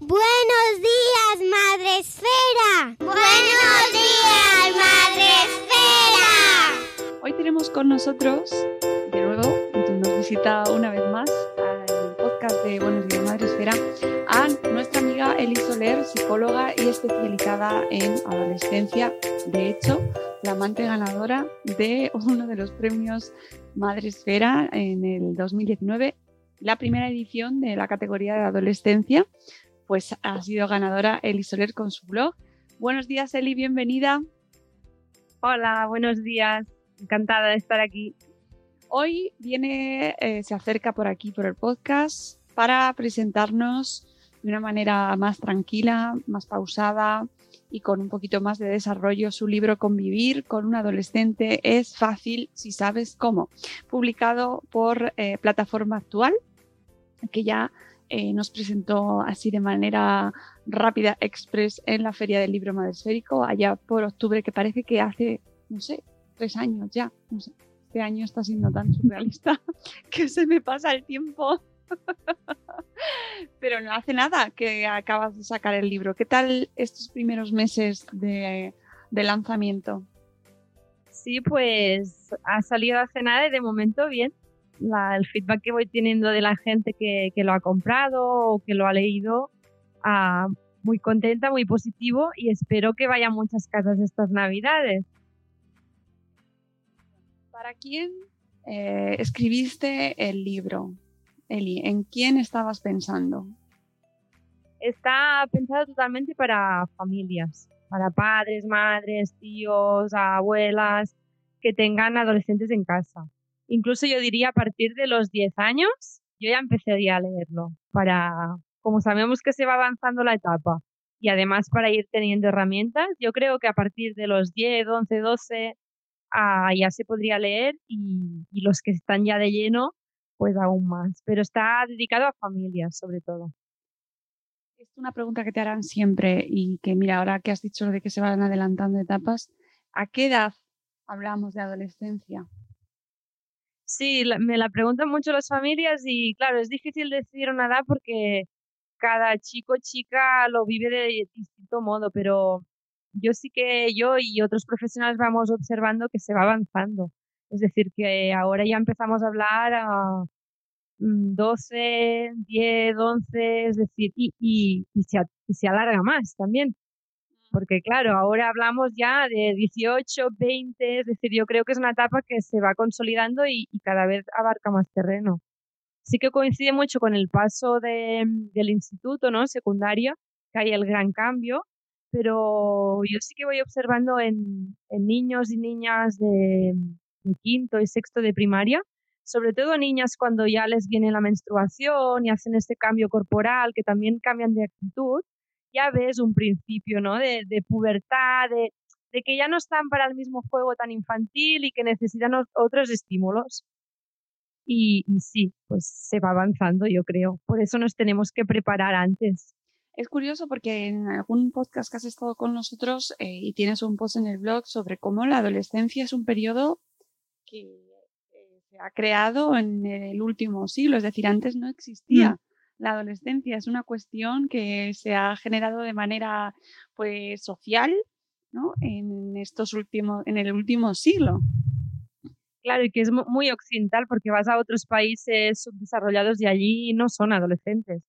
Buenos días, Madre Esfera. Buenos días, Madre Esfera. Hoy tenemos con nosotros, de nuevo, nos visita una vez más al podcast de Buenos días, Madre Esfera, a nuestra amiga Eli psicóloga y especializada en adolescencia. De hecho, la amante ganadora de uno de los premios Madre Esfera en el 2019, la primera edición de la categoría de adolescencia pues ha sido ganadora Eli Soler con su blog. Buenos días, Eli, bienvenida. Hola, buenos días. Encantada de estar aquí. Hoy viene, eh, se acerca por aquí, por el podcast, para presentarnos de una manera más tranquila, más pausada y con un poquito más de desarrollo su libro Convivir con un adolescente es fácil si sabes cómo, publicado por eh, Plataforma Actual, que ya eh, nos presentó así de manera rápida, express, en la Feria del Libro Madresférico, allá por octubre, que parece que hace, no sé, tres años ya. este año está siendo tan surrealista que se me pasa el tiempo. Pero no hace nada que acabas de sacar el libro. ¿Qué tal estos primeros meses de, lanzamiento? Sí, pues ha salido hace nada y de momento bien el feedback que voy teniendo de la gente que, lo ha comprado o que lo ha leído, ah, muy contenta, muy positivo y espero que vaya a muchas casas estas navidades. ¿Para quién eh, escribiste el libro, Eli? ¿En quién estabas pensando? Está pensado totalmente para familias, para padres, madres, tíos, abuelas que tengan adolescentes en casa incluso yo diría a partir de los 10 años, yo ya empezaría a leerlo para, como sabemos que se va avanzando la etapa y además para ir teniendo herramientas, yo creo que a partir de los 10, 11, 12 ya se podría leer y, y los que están ya de lleno, pues aún más. Pero está dedicado a familias sobre todo. Es una pregunta que te harán siempre y que mira, ahora que has dicho de que se van adelantando etapas, ¿a qué edad hablamos de adolescencia? Sí, me la preguntan mucho las familias y claro, es difícil decir una edad porque cada chico chica lo vive de distinto modo, pero yo sí que yo y otros profesionales vamos observando que se va avanzando. Es decir, que ahora ya empezamos a hablar a 12, 10, 11, es decir, y, y, y, se, y se alarga más también porque claro, ahora hablamos ya de 18, 20, es decir, yo creo que es una etapa que se va consolidando y, cada vez abarca más terreno. Sí que coincide mucho con el paso de, del instituto, ¿no? Secundaria, que hay el gran cambio, pero yo sí que voy observando en, en niños y niñas de, de quinto y sexto de primaria, sobre todo niñas cuando ya les viene la menstruación y hacen este cambio corporal, que también cambian de actitud, ya ves un principio, ¿no? De, pubertad, de, que ya no están para el mismo juego tan infantil y que necesitan otros estímulos. Y, sí, pues se va avanzando, yo creo. Por eso nos tenemos que preparar antes. Es curioso porque en algún podcast que has estado con nosotros eh, y tienes un post en el blog sobre cómo la adolescencia es un periodo que eh, se ha creado en el último siglo, es decir, antes no existía. Mm. La adolescencia es una cuestión que se ha generado de manera pues social, ¿no? En estos últimos, en el último siglo. Claro, y que es mu- muy occidental porque vas a otros países subdesarrollados y allí no son adolescentes.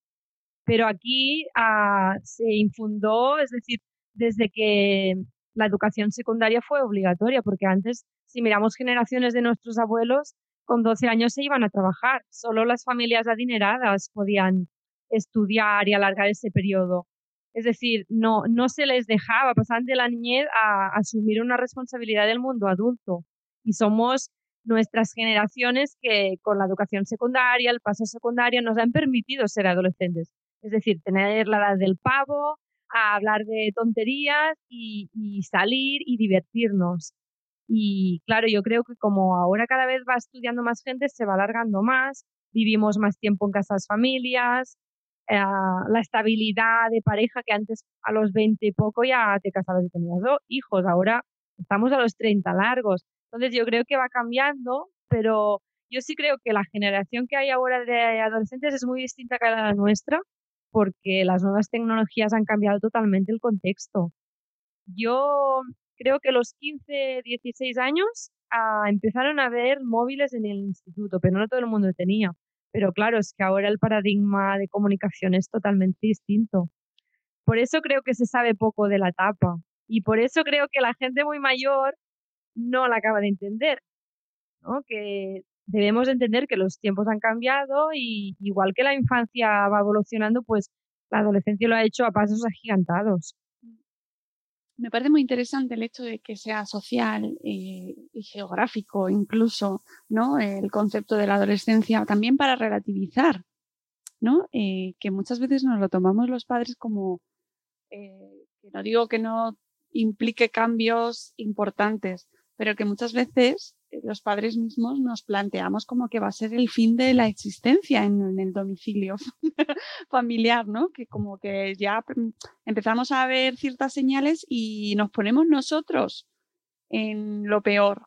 Pero aquí ah, se infundó, es decir, desde que la educación secundaria fue obligatoria, porque antes, si miramos generaciones de nuestros abuelos, con 12 años se iban a trabajar. Solo las familias adineradas podían estudiar y alargar ese periodo. Es decir, no, no se les dejaba, pasaban de la niñez a asumir una responsabilidad del mundo adulto. Y somos nuestras generaciones que con la educación secundaria, el paso secundario, nos han permitido ser adolescentes. Es decir, tener la edad del pavo, a hablar de tonterías y salir y divertirnos. Y claro, yo creo que como ahora cada vez va estudiando más gente, se va alargando más, vivimos más tiempo en casas familias, eh, la estabilidad de pareja que antes a los 20 y poco ya te casabas y tenías dos hijos, ahora estamos a los 30 largos. Entonces yo creo que va cambiando, pero yo sí creo que la generación que hay ahora de adolescentes es muy distinta a la nuestra porque las nuevas tecnologías han cambiado totalmente el contexto. Yo creo que los 15, 16 años ah, empezaron a ver móviles en el instituto, pero no todo el mundo tenía. Pero claro, es que ahora el paradigma de comunicación es totalmente distinto. Por eso creo que se sabe poco de la etapa y por eso creo que la gente muy mayor no la acaba de entender, ¿no? Que debemos entender que los tiempos han cambiado y igual que la infancia va evolucionando, pues la adolescencia lo ha hecho a pasos agigantados. Me parece muy interesante el hecho de que sea social eh, y geográfico incluso, ¿no? El concepto de la adolescencia también para relativizar, ¿no? Eh, que muchas veces nos lo tomamos los padres como, eh, no digo que no implique cambios importantes, pero que muchas veces los padres mismos nos planteamos como que va a ser el fin de la existencia en, el domicilio familiar, ¿no? Que como que ya empezamos a ver ciertas señales y nos ponemos nosotros en lo peor.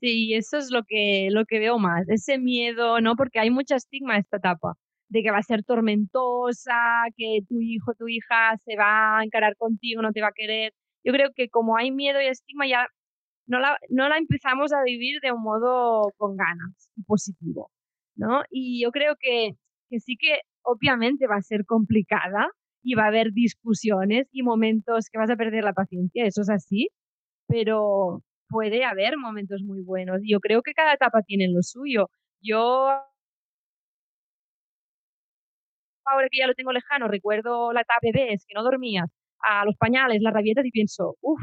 Sí, eso es lo que, lo que veo más, ese miedo, ¿no? Porque hay mucha estigma en esta etapa, de que va a ser tormentosa, que tu hijo, tu hija se va a encarar contigo, no te va a querer. Yo creo que como hay miedo y estigma ya no la, no la empezamos a vivir de un modo con ganas y positivo, ¿no? Y yo creo que, que sí que obviamente va a ser complicada y va a haber discusiones y momentos que vas a perder la paciencia, eso es así, pero puede haber momentos muy buenos. Yo creo que cada etapa tiene lo suyo. Yo ahora que ya lo tengo lejano, recuerdo la etapa bebés, que no dormías, a los pañales, las rabietas y pienso, uff,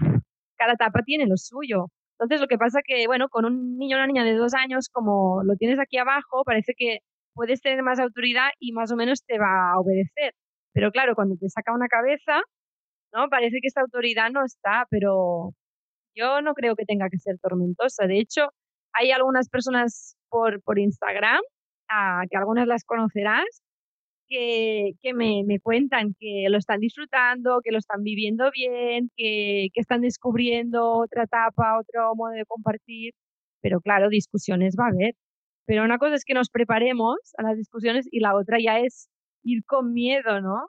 cada etapa tiene lo suyo. Entonces lo que pasa que, bueno, con un niño o una niña de dos años, como lo tienes aquí abajo, parece que puedes tener más autoridad y más o menos te va a obedecer. Pero claro, cuando te saca una cabeza, ¿no? Parece que esta autoridad no está, pero yo no creo que tenga que ser tormentosa. De hecho, hay algunas personas por, por Instagram, ah, que algunas las conocerás, que, que me, me, cuentan que lo están disfrutando, que lo están viviendo bien, que, que, están descubriendo otra etapa, otro modo de compartir. Pero claro, discusiones va a haber. Pero una cosa es que nos preparemos a las discusiones y la otra ya es ir con miedo, ¿no?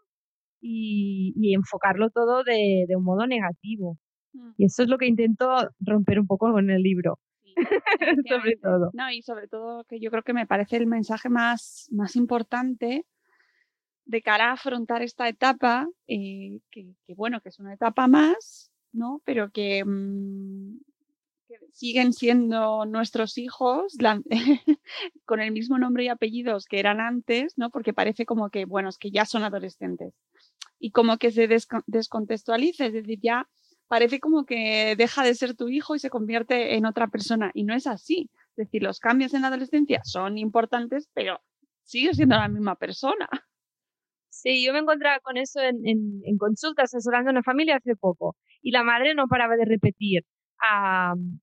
Y, y enfocarlo todo de, de, un modo negativo. Mm. Y eso es lo que intento romper un poco con el libro. Sí, sobre todo. No, y sobre todo que yo creo que me parece el mensaje más, más importante de cara a afrontar esta etapa, eh, que, que, bueno, que es una etapa más, ¿no? Pero que, mmm, que siguen siendo nuestros hijos la, con el mismo nombre y apellidos que eran antes, ¿no? Porque parece como que, bueno, es que ya son adolescentes. Y como que se des descontextualiza, es decir, ya parece como que deja de ser tu hijo y se convierte en otra persona. Y no es así. Es decir, los cambios en la adolescencia son importantes, pero sigue siendo la misma persona. Sí, yo me encontraba con eso en, en, en consulta asesorando a una familia hace poco y la madre no paraba de repetir, um,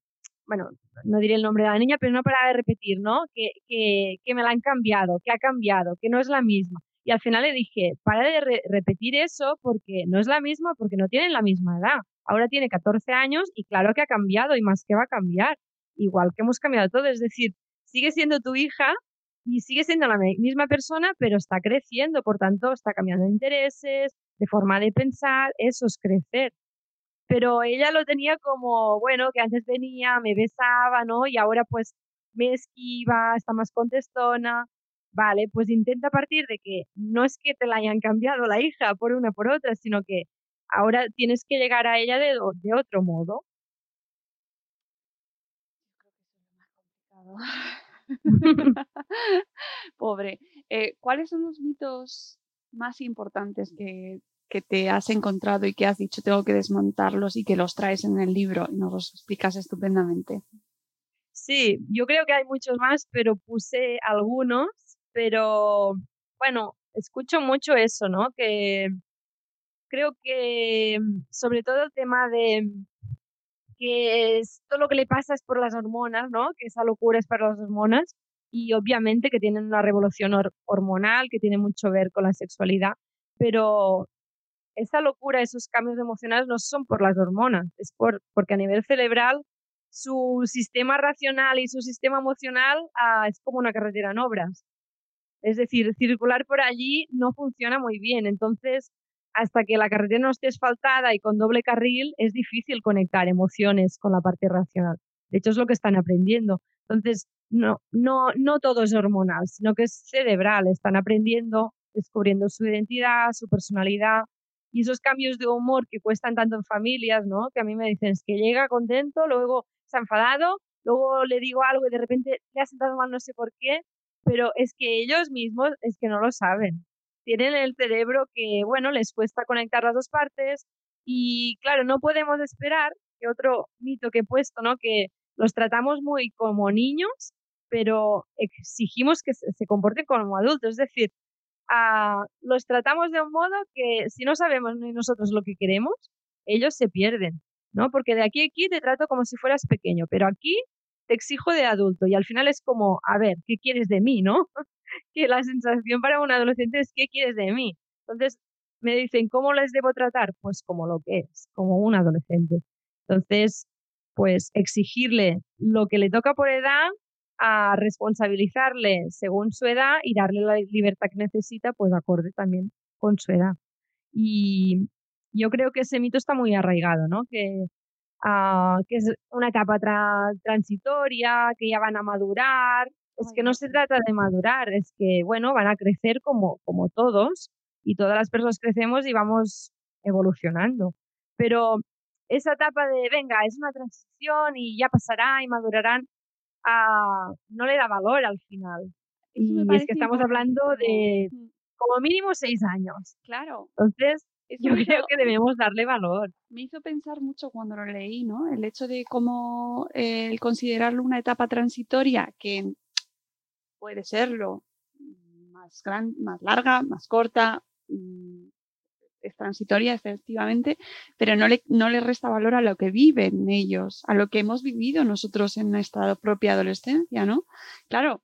bueno, no diré el nombre de la niña, pero no paraba de repetir, ¿no? Que, que, que me la han cambiado, que ha cambiado, que no es la misma. Y al final le dije, para de repetir eso porque no es la misma, porque no tienen la misma edad. Ahora tiene 14 años y claro que ha cambiado y más que va a cambiar. Igual que hemos cambiado todo. Es decir, sigue siendo tu hija y sigue siendo la misma persona, pero está creciendo, por tanto, está cambiando de intereses, de forma de pensar, eso es crecer. Pero ella lo tenía como, bueno, que antes venía, me besaba, ¿no? Y ahora pues me esquiva, está más contestona. Vale, pues intenta partir de que no es que te la hayan cambiado la hija por una por otra, sino que ahora tienes que llegar a ella de, de otro modo. Pobre. Eh, ¿Cuáles son los mitos más importantes que, que, te has encontrado y que has dicho tengo que desmontarlos y que los traes en el libro y nos los explicas estupendamente? Sí, yo creo que hay muchos más, pero puse algunos, pero bueno, escucho mucho eso, ¿no? Que creo que sobre todo el tema de que todo lo que le pasa es por las hormonas, ¿no? Que esa locura es para las hormonas y obviamente que tienen una revolución hormonal que tiene mucho ver con la sexualidad, pero esa locura, esos cambios emocionales no son por las hormonas, es por, porque a nivel cerebral su sistema racional y su sistema emocional ah, es como una carretera en obras. Es decir, circular por allí no funciona muy bien. Entonces, hasta que la carretera no esté asfaltada y con doble carril, es difícil conectar emociones con la parte racional. De hecho, es lo que están aprendiendo. Entonces, no, no, no todo es hormonal, sino que es cerebral. Están aprendiendo, descubriendo su identidad, su personalidad y esos cambios de humor que cuestan tanto en familias, ¿no? Que a mí me dicen es que llega contento, luego se ha enfadado, luego le digo algo y de repente le ha sentado mal no sé por qué, pero es que ellos mismos es que no lo saben. Tienen el cerebro que, bueno, les cuesta conectar las dos partes y claro, no podemos esperar que otro mito que he puesto, ¿no? Que los tratamos muy como niños, pero exigimos que se, comporten como adultos. Es decir, ah, los tratamos de un modo que si no sabemos ni nosotros lo que queremos, ellos se pierden, ¿no? Porque de aquí a aquí te trato como si fueras pequeño, pero aquí te exijo de adulto y al final es como, a ver, ¿qué quieres de mí, no? Que la sensación para un adolescente es, ¿qué quieres de mí? Entonces me dicen, ¿cómo les debo tratar? Pues como lo que es, como un adolescente. Entonces, pues exigirle lo que le toca por edad, a responsabilizarle según su edad y darle la libertad que necesita, pues acorde también con su edad. Y yo creo que ese mito está muy arraigado, ¿no? Que que es una etapa transitoria, que ya van a madurar. Es que no se trata de madurar, es que, bueno, van a crecer como, como todos y todas las personas crecemos y vamos evolucionando. Pero esa etapa de, venga, es una transición y ya pasará y madurarán, ah, no le da valor al final. Y es que estamos hablando de como mínimo seis años. Claro. Entonces, yo creo que debemos darle valor. Me hizo pensar mucho cuando lo leí, ¿no? El hecho de cómo el considerarlo una etapa transitoria, que puede serlo más, gran, más larga, más corta, mm, es transitoria efectivamente, pero no le, no le resta valor a lo que viven ellos, a lo que hemos vivido nosotros en nuestra propia adolescencia, ¿no? Claro,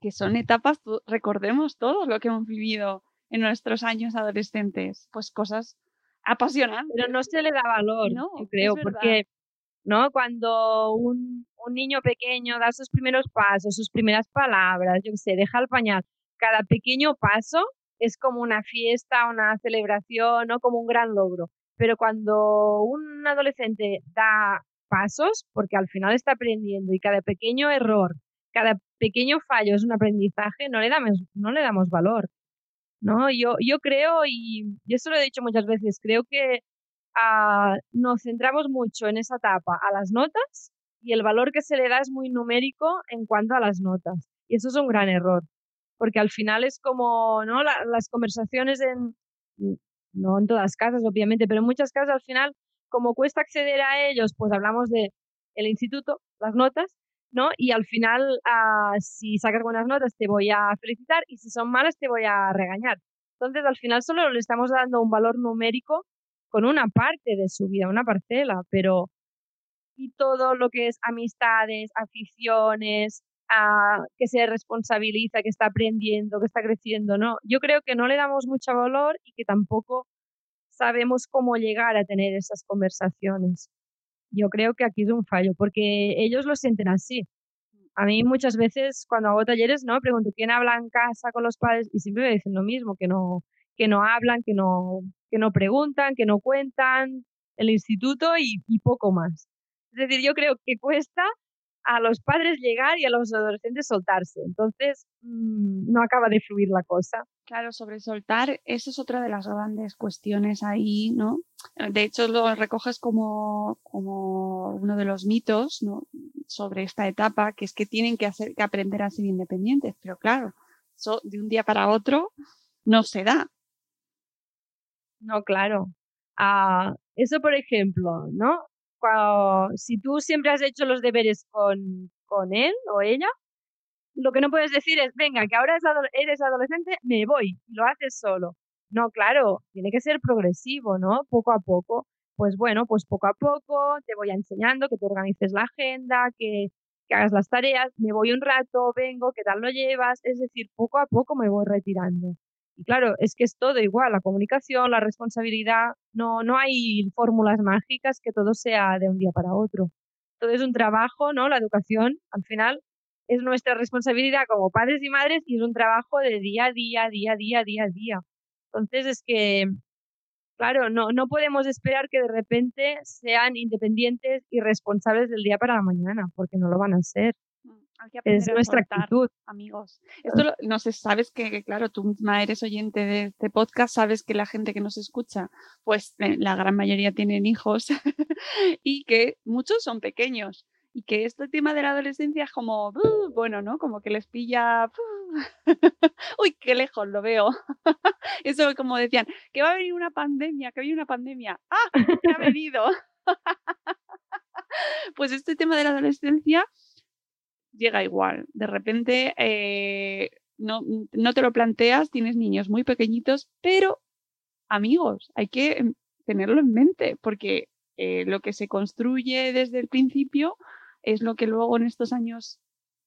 que son etapas, recordemos todos lo que hemos vivido en nuestros años adolescentes, pues cosas apasionantes. Pero no se le da valor, no, yo creo, porque ¿no? Cuando un, un, niño pequeño da sus primeros pasos, sus primeras palabras, yo qué sé, deja el pañal, cada pequeño paso es como una fiesta, una celebración, ¿no? Como un gran logro. Pero cuando un adolescente da pasos, porque al final está aprendiendo y cada pequeño error, cada pequeño fallo es un aprendizaje, no le damos, no le damos valor. ¿no? Yo, yo creo, y yo eso lo he dicho muchas veces, creo que ah, nos centramos mucho en esa etapa a las notas y el valor que se le da es muy numérico en cuanto a las notas. Y eso es un gran error, porque al final es como, ¿no? las conversaciones en, no en todas casas, obviamente, pero en muchas casas al final, como cuesta acceder a ellos, pues hablamos de el instituto, las notas, ¿no? Y al final, ah, si sacas buenas notas, te voy a felicitar y si son malas, te voy a regañar. Entonces, al final solo le estamos dando un valor numérico con una parte de su vida, una parcela, pero y todo lo que es amistades, aficiones, que se responsabiliza, que está aprendiendo, que está creciendo, no. Yo creo que no le damos mucho valor y que tampoco sabemos cómo llegar a tener esas conversaciones. Yo creo que aquí es un fallo, porque ellos lo sienten así. A mí muchas veces cuando hago talleres, ¿no? Pregunto quién habla en casa con los padres y siempre me dicen lo mismo, que no, que no hablan, que no, que no preguntan, que no cuentan el instituto y, y poco más. Es decir, yo creo que cuesta a los padres llegar y a los adolescentes soltarse. Entonces, mm, no acaba de fluir la cosa. Claro, sobre soltar, eso es otra de las grandes cuestiones ahí, ¿no? De hecho, lo recoges como, como uno de los mitos, ¿no? Sobre esta etapa, que es que tienen que, hacer, que aprender a ser independientes. Pero claro, eso de un día para otro no se da. No, claro. Ah, eso, por ejemplo, ¿no? Si tú siempre has hecho los deberes con, con él o ella, lo que no puedes decir es, venga, que ahora eres adolescente, me voy, y lo haces solo. No, claro, tiene que ser progresivo, ¿no? Poco a poco. Pues bueno, pues poco a poco te voy enseñando que te organices la agenda, que, que hagas las tareas, me voy un rato, vengo, ¿qué tal lo llevas? Es decir, poco a poco me voy retirando. Y claro, es que es todo igual, la comunicación, la responsabilidad, no, no hay fórmulas mágicas que todo sea de un día para otro. Todo es un trabajo, ¿no? La educación, al final, es nuestra responsabilidad como padres y madres y es un trabajo de día a día, día a día, día a día. Entonces es que, claro, no, no podemos esperar que de repente sean independientes y responsables del día para la mañana, porque no lo van a ser es nuestra actitud. Amigos, esto no sé, sabes que, claro, tú misma eres oyente de este podcast, sabes que la gente que nos escucha, pues eh, la gran mayoría tienen hijos y que muchos son pequeños y que este tema de la adolescencia es como, bueno, ¿no? Como que les pilla, uy, qué lejos lo veo. Eso como decían, que va a venir una pandemia, que viene una pandemia. ¡Ah! Ha venido. pues este tema de la adolescencia llega igual. De repente eh, no, no te lo planteas, tienes niños muy pequeñitos, pero amigos, hay que em, tenerlo en mente porque eh, lo que se construye desde el principio es lo que luego en estos años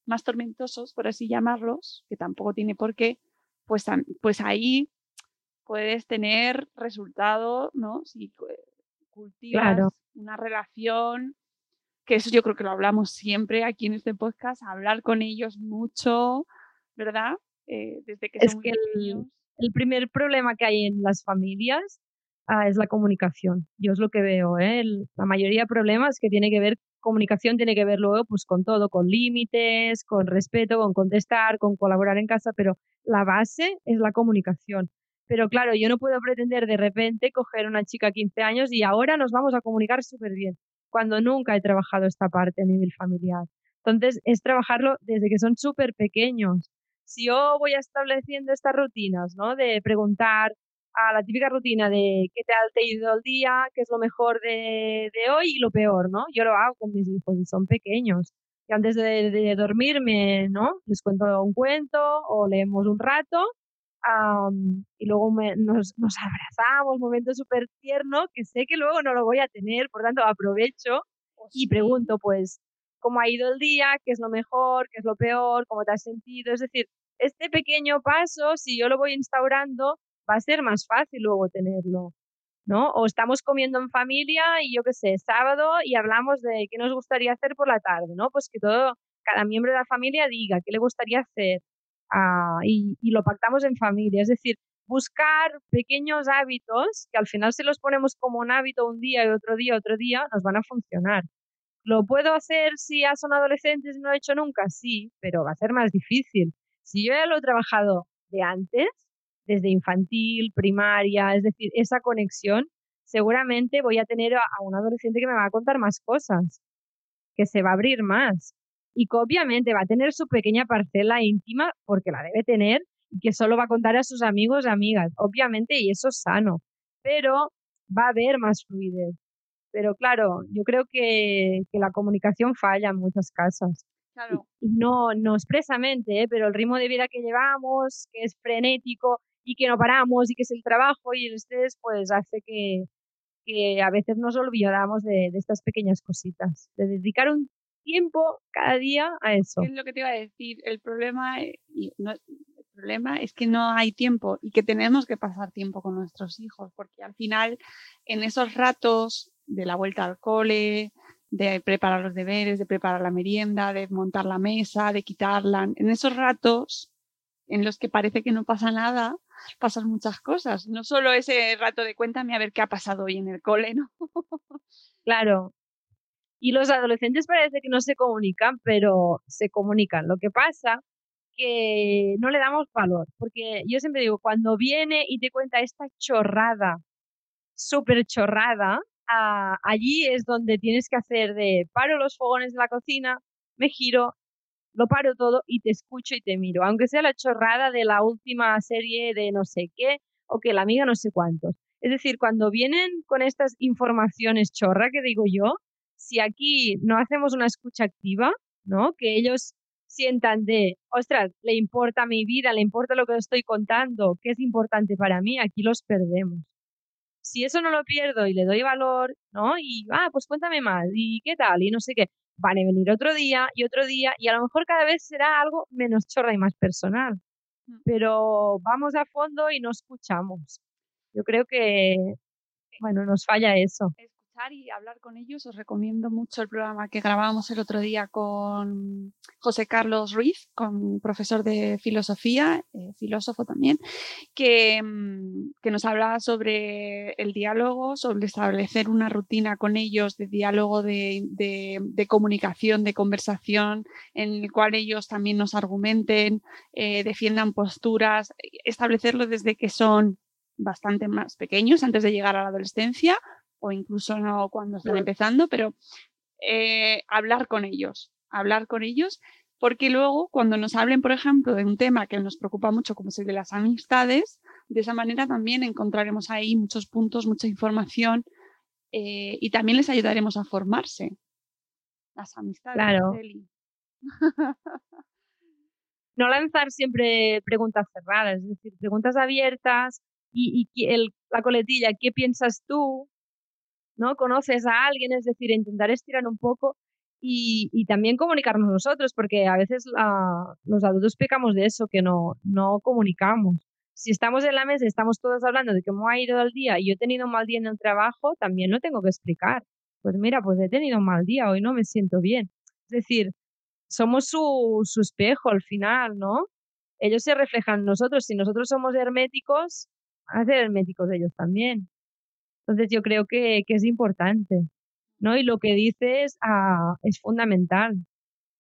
más tormentosos, por así llamarlos, que tampoco tiene por qué, pues, pues ahí puedes tener resultado, ¿no? Si cultivas una relación que eso yo creo que lo hablamos siempre aquí en este podcast, hablar con ellos mucho, ¿verdad? Eh, desde que es que el, primer problema que hay en las familias ah, es la comunicación. Yo es lo que veo, ¿eh? la mayoría de problemas que tiene que ver, comunicación tiene que ver luego pues con todo, con límites, con respeto, con contestar, con colaborar en casa, pero la base es la comunicación. Pero claro, yo no puedo pretender de repente coger una chica de 15 años y ahora nos vamos a comunicar súper bien cuando nunca he trabajado esta parte a nivel familiar. Entonces, es trabajarlo desde que son súper pequeños. Si yo voy estableciendo estas rutinas, ¿no? De preguntar a la típica rutina de qué te ha ido el día, qué es lo mejor de, de, hoy y lo peor, ¿no? Yo lo hago con mis hijos y son pequeños. Y antes de, de dormirme, ¿no? Les cuento un cuento o leemos un rato y luego nos, nos, abrazamos, momento súper tierno que sé que luego no lo voy a tener, por tanto aprovecho oh, y pregunto pues cómo ha ido el día, qué es lo mejor, qué es lo peor, cómo te has sentido. Es decir, este pequeño paso, si yo lo voy instaurando, va a ser más fácil luego tenerlo. ¿no? O estamos comiendo en familia y yo qué sé, sábado y hablamos de qué nos gustaría hacer por la tarde, ¿no? Pues que todo, cada miembro de la familia diga qué le gustaría hacer, Ah, y, lo pactamos en familia. Es decir, buscar pequeños hábitos que al final si los ponemos como un hábito un día y otro día, otro día, nos van a funcionar. ¿Lo puedo hacer si ya son adolescentes y no lo he hecho nunca? Sí, pero va a ser más difícil. Si yo ya lo he trabajado de antes, desde infantil, primaria, es decir, esa conexión, seguramente voy a tener a un adolescente que me va a contar más cosas, que se va a abrir más y que obviamente va a tener su pequeña parcela íntima porque la debe tener y que solo va a contar a sus amigos y amigas, obviamente, y eso es sano, pero va a haber más fluidez. Pero claro, yo creo que, que la comunicación falla en muchas casas. Claro. Y no, no expresamente, ¿eh? pero el ritmo de vida que llevamos, que es frenético y que no paramos y que es el trabajo y el estrés, pues hace que, que a veces nos olvidamos de, de estas pequeñas cositas, de dedicar un tiempo cada día a eso. Es lo que te iba a decir. El problema, eh, y no, el problema es que no hay tiempo y que tenemos que pasar tiempo con nuestros hijos, porque al final, en esos ratos de la vuelta al cole, de preparar los deberes, de preparar la merienda, de montar la mesa, de quitarla, en esos ratos en los que parece que no pasa nada, pasan muchas cosas. No solo ese rato de cuéntame a ver qué ha pasado hoy en el cole, ¿no? Claro. Y los adolescentes parece que no se comunican, pero se comunican. Lo que pasa que no le damos valor, porque yo siempre digo, cuando viene y te cuenta esta chorrada, súper chorrada, allí es donde tienes que hacer de paro los fogones de la cocina, me giro, lo paro todo y te escucho y te miro, aunque sea la chorrada de la última serie de no sé qué o que la amiga no sé cuántos. Es decir, cuando vienen con estas informaciones chorra que digo yo, si aquí no hacemos una escucha activa, ¿no? Que ellos sientan de, ostras, le importa mi vida, le importa lo que estoy contando, qué es importante para mí, aquí los perdemos. Si eso no lo pierdo y le doy valor, ¿no? Y, ah, pues cuéntame más, y qué tal, y no sé qué, van a venir otro día y otro día y a lo mejor cada vez será algo menos chorra y más personal. Mm. Pero vamos a fondo y no escuchamos. Yo creo que, bueno, nos falla eso y hablar con ellos, os recomiendo mucho el programa que grabamos el otro día con José Carlos Ruiz, con profesor de filosofía, eh, filósofo también, que, mm, que, nos hablaba sobre el diálogo, sobre establecer una rutina con ellos de diálogo, de, de, comunicación, de conversación, en el cual ellos también nos argumenten, eh, defiendan posturas, establecerlo desde que son bastante más pequeños, antes de llegar a la adolescencia, o incluso no cuando están empezando, pero eh, hablar con ellos, hablar con ellos, porque luego cuando nos hablen, por ejemplo, de un tema que nos preocupa mucho, como es el de las amistades, de esa manera también encontraremos ahí muchos puntos, mucha información eh, y también les ayudaremos a formarse. Las amistades. Claro. no lanzar siempre preguntas cerradas, es decir, preguntas abiertas y, el, la coletilla, ¿qué piensas tú? ¿No? Conoces a alguien, es decir, intentar estirar un poco y, también comunicarnos nosotros, porque a veces los adultos pecamos de eso, que no, no comunicamos. Si estamos en la mesa y estamos todos hablando de cómo ha ido el día y yo he tenido un mal día en el trabajo, también lo tengo que explicar. Pues mira, pues he tenido un mal día, hoy no me siento bien. Es decir, somos su, su espejo al final, ¿no? Ellos se reflejan nosotros. Si nosotros somos herméticos, van a ser herméticos ellos también. Entonces yo creo que, es importante, ¿no? Y lo que dices ah, es fundamental,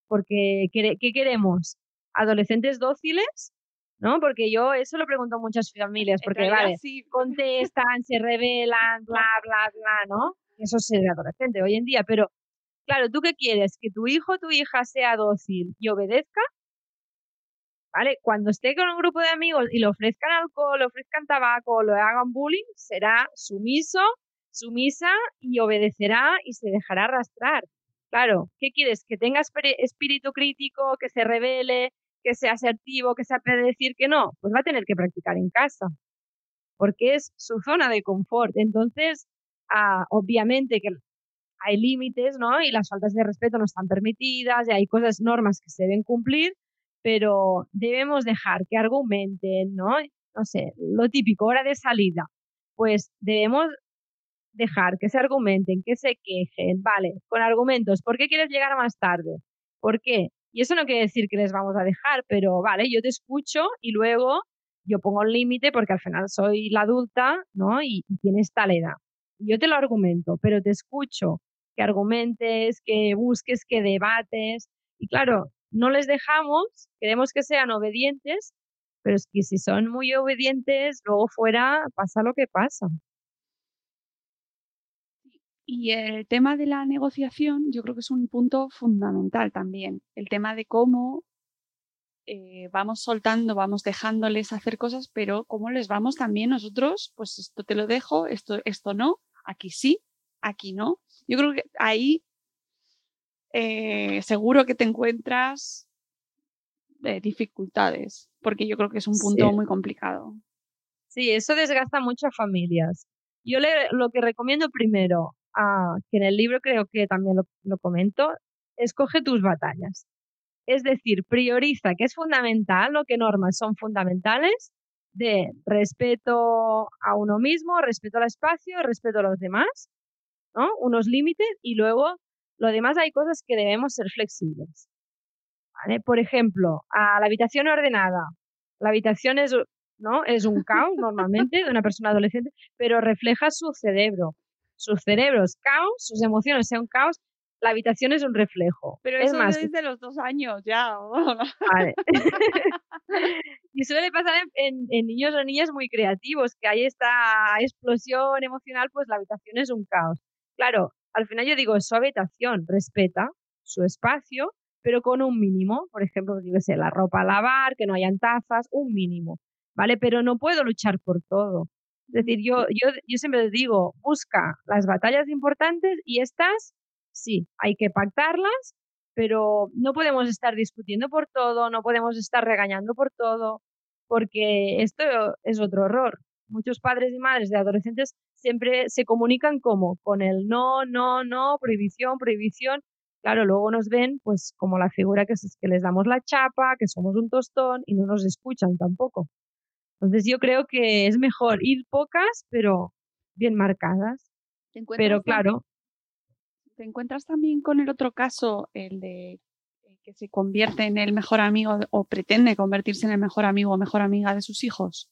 porque ¿qué queremos? ¿Adolescentes dóciles? ¿No? Porque yo eso lo pregunto a muchas familias, porque vale, contestan, se revelan, bla, bla, bla, ¿no? Eso es ser adolescente hoy en día, pero claro, ¿tú qué quieres? ¿Que tu hijo o tu hija sea dócil y obedezca? ¿Vale? Cuando esté con un grupo de amigos y le ofrezcan alcohol, le ofrezcan tabaco, le hagan bullying, será sumiso, sumisa y obedecerá y se dejará arrastrar. Claro, ¿qué quieres? Que tenga espíritu crítico, que se revele, que sea asertivo, que sepa decir que no. Pues va a tener que practicar en casa, porque es su zona de confort. Entonces, ah, obviamente que hay límites, ¿no? Y las faltas de respeto no están permitidas, y hay cosas, normas que se deben cumplir, pero debemos dejar que argumenten, ¿no? No sé, lo típico, hora de salida. Pues debemos dejar que se argumenten, que se quejen, vale, con argumentos. ¿Por qué quieres llegar más tarde? ¿Por qué? Y eso no quiere decir que les vamos a dejar, pero vale, yo te escucho y luego yo pongo un límite porque al final soy la adulta, ¿no? Y, y tienes tal edad. Yo te lo argumento, pero te escucho, que argumentes, que busques, que debates. Y claro, no les dejamos, queremos que sean obedientes, pero es que si son muy obedientes, luego fuera pasa lo que pasa. Y el tema de la negociación yo creo que es un punto fundamental también. El tema de cómo eh, vamos soltando, vamos dejándoles hacer cosas, pero cómo les vamos también nosotros, pues esto te lo dejo, esto, esto no, aquí sí, aquí no. Yo creo que ahí eh, seguro que te encuentras eh, dificultades, porque yo creo que es un punto muy complicado. Sí, eso desgasta mucho a familias. Yo le, lo que recomiendo primero, a, que en el libro creo que también lo, comento, escoge tus batallas. Es decir, prioriza que es fundamental, lo que normas son fundamentales de respeto a uno mismo, respeto al espacio, respeto a los demás, ¿no? Unos límites y luego lo demás hay cosas que debemos ser flexibles. Por ejemplo, a la habitación ordenada. La habitación es, ¿no? es un caos normalmente de una persona adolescente, pero refleja su cerebro. Su cerebro es caos, sus emociones son caos, la habitación es un reflejo. Pero es eso más, desde los dos años ya. Vale. y suele pasar en, en, niños o niñas muy creativos, que hay esta explosión emocional, pues la habitación es un caos. Claro, al final yo digo, su habitación respeta su espacio, pero con un mínimo. Por ejemplo, sé, la ropa a lavar, que no hayan tazas, un mínimo. ¿Vale? Pero no puedo luchar por todo. Es decir, yo, yo, yo siempre digo, busca las batallas importantes y estas, sí, hay que pactarlas, pero no podemos estar discutiendo por todo, no podemos estar regañando por todo, porque esto es otro error. Muchos padres y madres de adolescentes siempre se comunican como con el no, no, no, prohibición, prohibición. Claro, luego nos ven pues como la figura que, que les damos la chapa, que somos un tostón y no nos escuchan tampoco. Entonces yo creo que es mejor ir pocas, pero bien marcadas. Pero claro. ¿Te encuentras también con el otro caso, el de que se convierte en el mejor amigo o pretende convertirse en el mejor amigo o mejor amiga de sus hijos?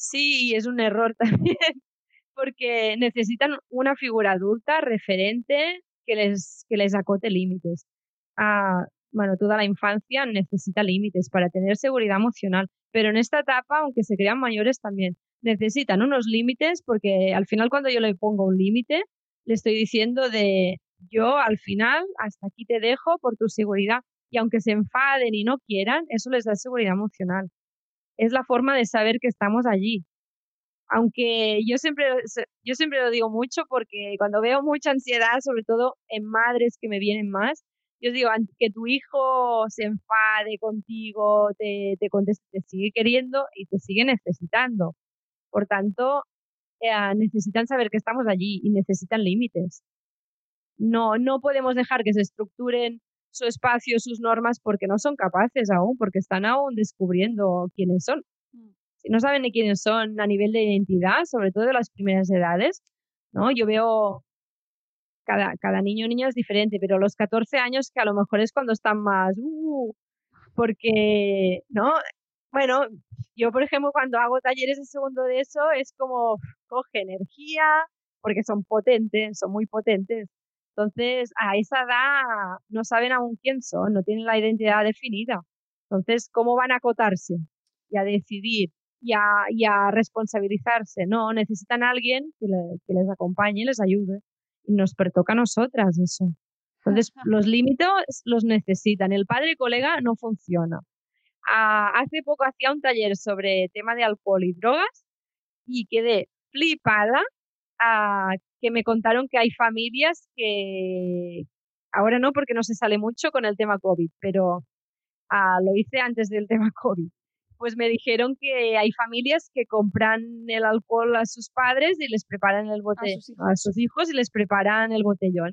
Sí, es un error también, porque necesitan una figura adulta, referente, que les, que les acote límites. Ah, bueno, toda la infancia necesita límites para tener seguridad emocional, pero en esta etapa, aunque se crean mayores también, necesitan unos límites porque al final cuando yo le pongo un límite, le estoy diciendo de yo al final hasta aquí te dejo por tu seguridad y aunque se enfaden y no quieran, eso les da seguridad emocional es la forma de saber que estamos allí. Aunque yo siempre, yo siempre lo digo mucho porque cuando veo mucha ansiedad, sobre todo en madres que me vienen más, yo digo, que tu hijo se enfade contigo, te, te conteste, te sigue queriendo y te sigue necesitando. Por tanto, eh, necesitan saber que estamos allí y necesitan límites. No, no podemos dejar que se estructuren su espacio, sus normas, porque no son capaces aún, porque están aún descubriendo quiénes son. Mm. Si no saben ni quiénes son a nivel de identidad, sobre todo de las primeras edades, ¿no? Yo veo cada, cada niño o niña es diferente, pero los 14 años que a lo mejor es cuando están más, uh, porque, ¿no? Bueno, yo por ejemplo cuando hago talleres de segundo de eso es como coge energía, porque son potentes, son muy potentes, entonces, a esa edad no saben aún quién son, no tienen la identidad definida. Entonces, ¿cómo van a acotarse y a decidir y a, responsabilizarse? No, necesitan a alguien que, les acompañe y les ayude. Y nos pertoca a nosotras eso. Entonces, los límites los necesitan. El padre colega no funciona. Ah, hace poco hacía un taller sobre tema de alcohol y drogas y quedé flipada a que me contaron que hay familias que, ahora no porque no se sale mucho con el tema COVID, pero ah, lo hice antes del tema COVID. Pues me dijeron que hay familias que compran el alcohol a sus padres y les preparan el bote a sus hijos, y les preparan el botellón.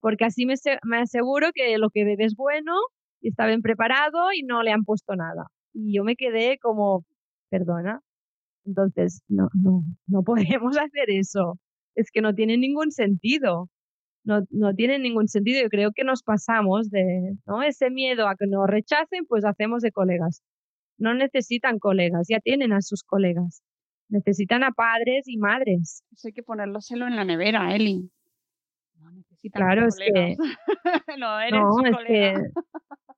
Porque así me, me aseguro que lo que bebe es bueno y está bien preparado y no le han puesto nada. Y yo me quedé como, perdona, entonces, no, no, no podemos hacer eso. Es que no tiene ningún sentido. No, no tiene ningún sentido. Yo creo que nos pasamos de ¿no? ese miedo a que nos rechacen, pues hacemos de colegas. No necesitan colegas, ya tienen a sus colegas. Necesitan a padres y madres. Eso hay que ponerloselo en la nevera, Eli. No necesitan claro, es que no, eres no, es que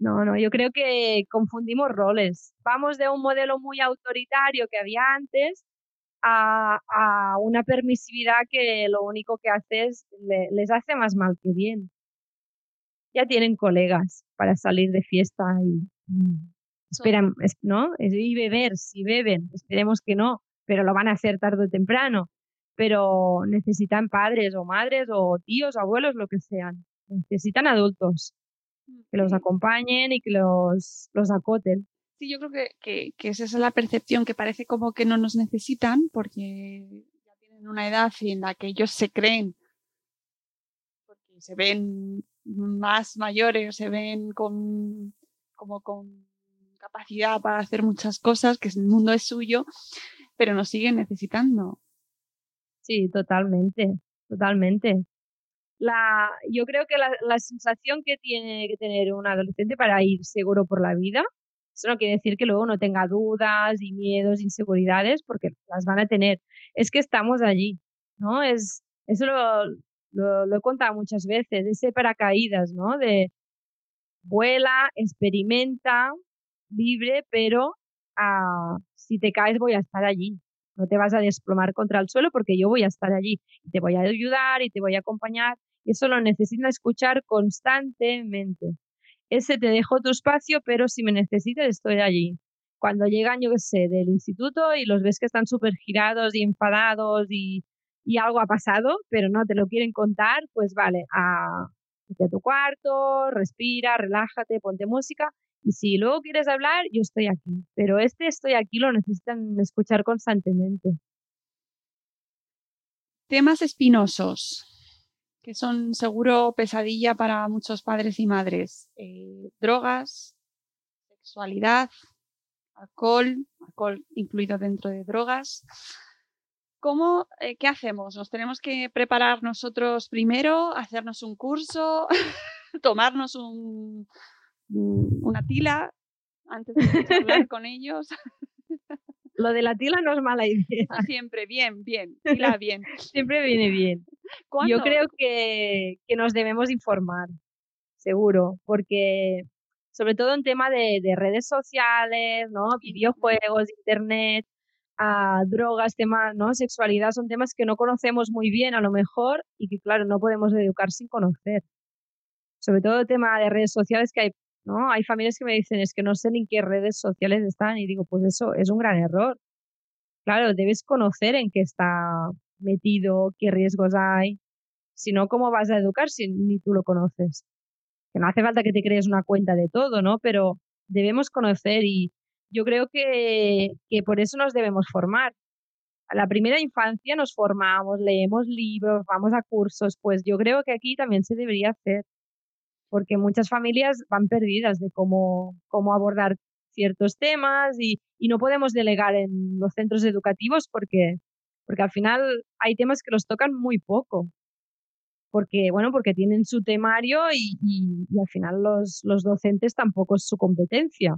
no, no, yo creo que confundimos roles. Vamos de un modelo muy autoritario que había antes a, una permisividad que lo único que hace es les hace más mal que bien. Ya tienen colegas para salir de fiesta y esperan, ¿no? Y beber, si beben, esperemos que no, pero lo van a hacer tarde o temprano. Pero necesitan padres o madres o tíos, abuelos, lo que sean. Necesitan adultos que los acompañen y que los, los acoten. Sí, yo creo que, que, esa es la percepción, que parece como que no nos necesitan porque ya tienen una edad en la que ellos se creen, porque se ven más mayores, se ven con, como con capacidad para hacer muchas cosas, que el mundo es suyo, pero nos siguen necesitando. Sí, totalmente, totalmente. La, yo creo que la, sensación que tiene que tener un adolescente para ir seguro por la vida, eso no quiere decir que luego no tenga dudas y miedos, inseguridades, porque las van a tener. Es que estamos allí, ¿no? Es, eso lo, lo, he contado muchas veces, ese paracaídas, ¿no? De vuela, experimenta, libre, pero ah, si te caes voy a estar allí. No te vas a desplomar contra el suelo porque yo voy a estar allí te voy a ayudar y te voy a acompañar. Y eso lo necesitas escuchar constantemente. Ese te dejo tu espacio, pero si me necesitas estoy allí. Cuando llegan, yo qué sé, del instituto y los ves que están súper girados y enfadados y, y, algo ha pasado, pero no te lo quieren contar, pues vale, a, a tu cuarto, respira, relájate, ponte música y si luego quieres hablar, yo estoy aquí. Pero este estoy aquí lo necesitan escuchar constantemente. Temas espinosos, que son seguro pesadilla para muchos padres y madres. Eh, drogas, sexualidad, alcohol, alcohol incluido dentro de drogas. ¿Cómo, eh, ¿Qué hacemos? ¿Nos tenemos que preparar nosotros primero, hacernos un curso, tomarnos un, una tila antes de hablar con ellos. Lo de la tila no es mala idea. Siempre, bien, bien, tila bien. Siempre viene bien. Yo creo que, que, nos debemos informar, seguro, porque sobre todo en tema de, de redes sociales, ¿no? videojuegos, internet, a drogas, temas, ¿no? Sexualidad, son temas que no conocemos muy bien a lo mejor y que, claro, no podemos educar sin conocer. Sobre todo el tema de redes sociales, que hay ¿no? Hay familias que me dicen, es que no sé ni en qué redes sociales están y digo, pues eso es un gran error. Claro, debes conocer en qué está metido, qué riesgos hay. Si no, ¿cómo vas a educar si ni tú lo conoces? Que no hace falta que te crees una cuenta de todo, ¿no? Pero debemos conocer y yo creo que, que por eso nos debemos formar. A la primera infancia nos formamos, leemos libros, vamos a cursos, pues yo creo que aquí también se debería hacer porque muchas familias van perdidas de cómo, cómo abordar ciertos temas y, no podemos delegar en los centros educativos porque, porque al final hay temas que los tocan muy poco. Porque, bueno, porque tienen su temario y, y, al final los, los docentes tampoco es su competencia.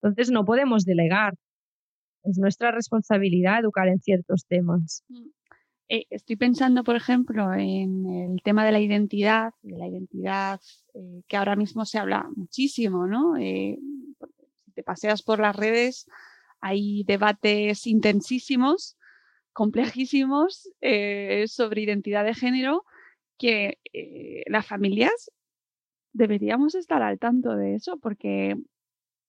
Entonces no podemos delegar. Es nuestra responsabilidad educar en ciertos temas. Eh, estoy pensando, por ejemplo, en el tema de la identidad, de la identidad eh, que ahora mismo se habla muchísimo, ¿no? Eh, si te paseas por las redes, hay debates intensísimos, complejísimos sobre identidad de género que las familias deberíamos estar al tanto de eso porque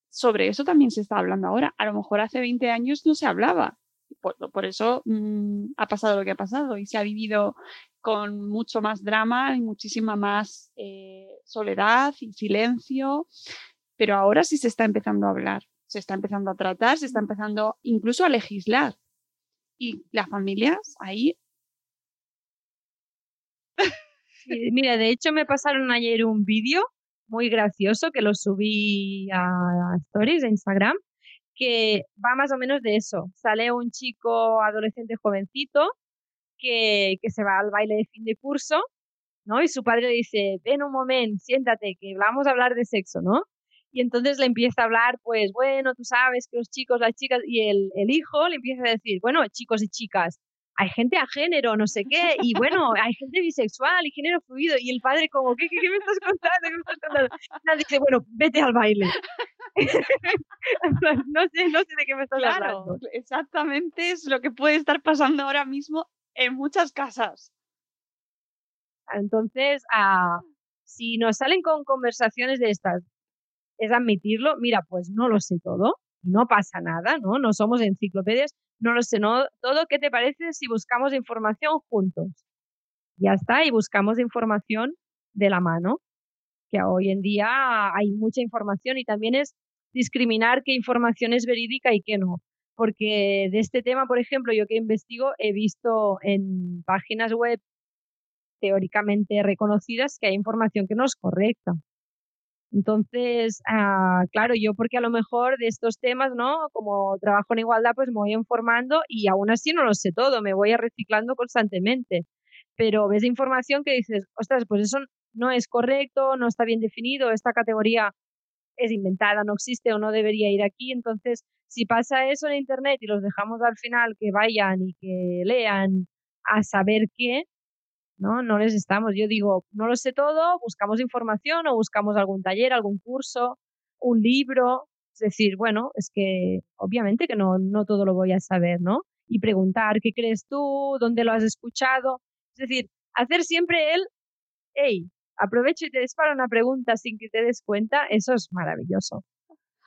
sobre eso también se está hablando ahora. A lo mejor hace 20 años no se hablaba por, eso mmm, ha pasado lo que ha pasado y se ha vivido con mucho más drama y muchísima más eh, soledad y silencio, pero ahora sí se está empezando a hablar, se está empezando a tratar, se está empezando incluso a legislar. Y las familias ahí... mira, de hecho me pasaron ayer un vídeo muy gracioso que lo subí a Stories de Instagram que va más o menos de eso. Sale un chico adolescente jovencito que, que se va al baile de fin de curso, ¿no? Y su padre le dice, ven un momento, siéntate, que vamos a hablar de sexo, ¿no? Y entonces le empieza a hablar, pues bueno, tú sabes que los chicos, las chicas, y el, el hijo le empieza a decir, bueno, chicos y chicas, hay gente a género, no sé qué, y bueno, hay gente bisexual y género fluido, y el padre como, ¿qué, qué, qué me estás contando? Dice, bueno, vete al baile. no, sé, no sé de qué me estás claro, hablando. Exactamente es lo que puede estar pasando ahora mismo en muchas casas. Entonces, uh, si nos salen con conversaciones de estas, es admitirlo, mira, pues no lo sé todo, no pasa nada, ¿no? No somos enciclopedias, no lo sé, no todo. ¿Qué te parece si buscamos información juntos? Ya está, y buscamos información de la mano, que hoy en día hay mucha información y también es discriminar qué información es verídica y qué no. Porque de este tema, por ejemplo, yo que investigo, he visto en páginas web teóricamente reconocidas que hay información que no es correcta. Entonces, ah, claro, yo porque a lo mejor de estos temas, ¿no? Como trabajo en igualdad, pues me voy informando y aún así no lo sé todo, me voy reciclando constantemente. Pero ves información que dices, ostras, pues eso no es correcto, no está bien definido, esta categoría es inventada, no existe o no debería ir aquí. Entonces, si pasa eso en Internet y los dejamos al final que vayan y que lean a saber qué, ¿no? No les estamos. Yo digo, no lo sé todo, buscamos información o buscamos algún taller, algún curso, un libro. Es decir, bueno, es que obviamente que no, no todo lo voy a saber, ¿no? Y preguntar, ¿qué crees tú? ¿Dónde lo has escuchado? Es decir, hacer siempre el, hey, aprovecho y te disparo una pregunta sin que te des cuenta, eso es maravilloso.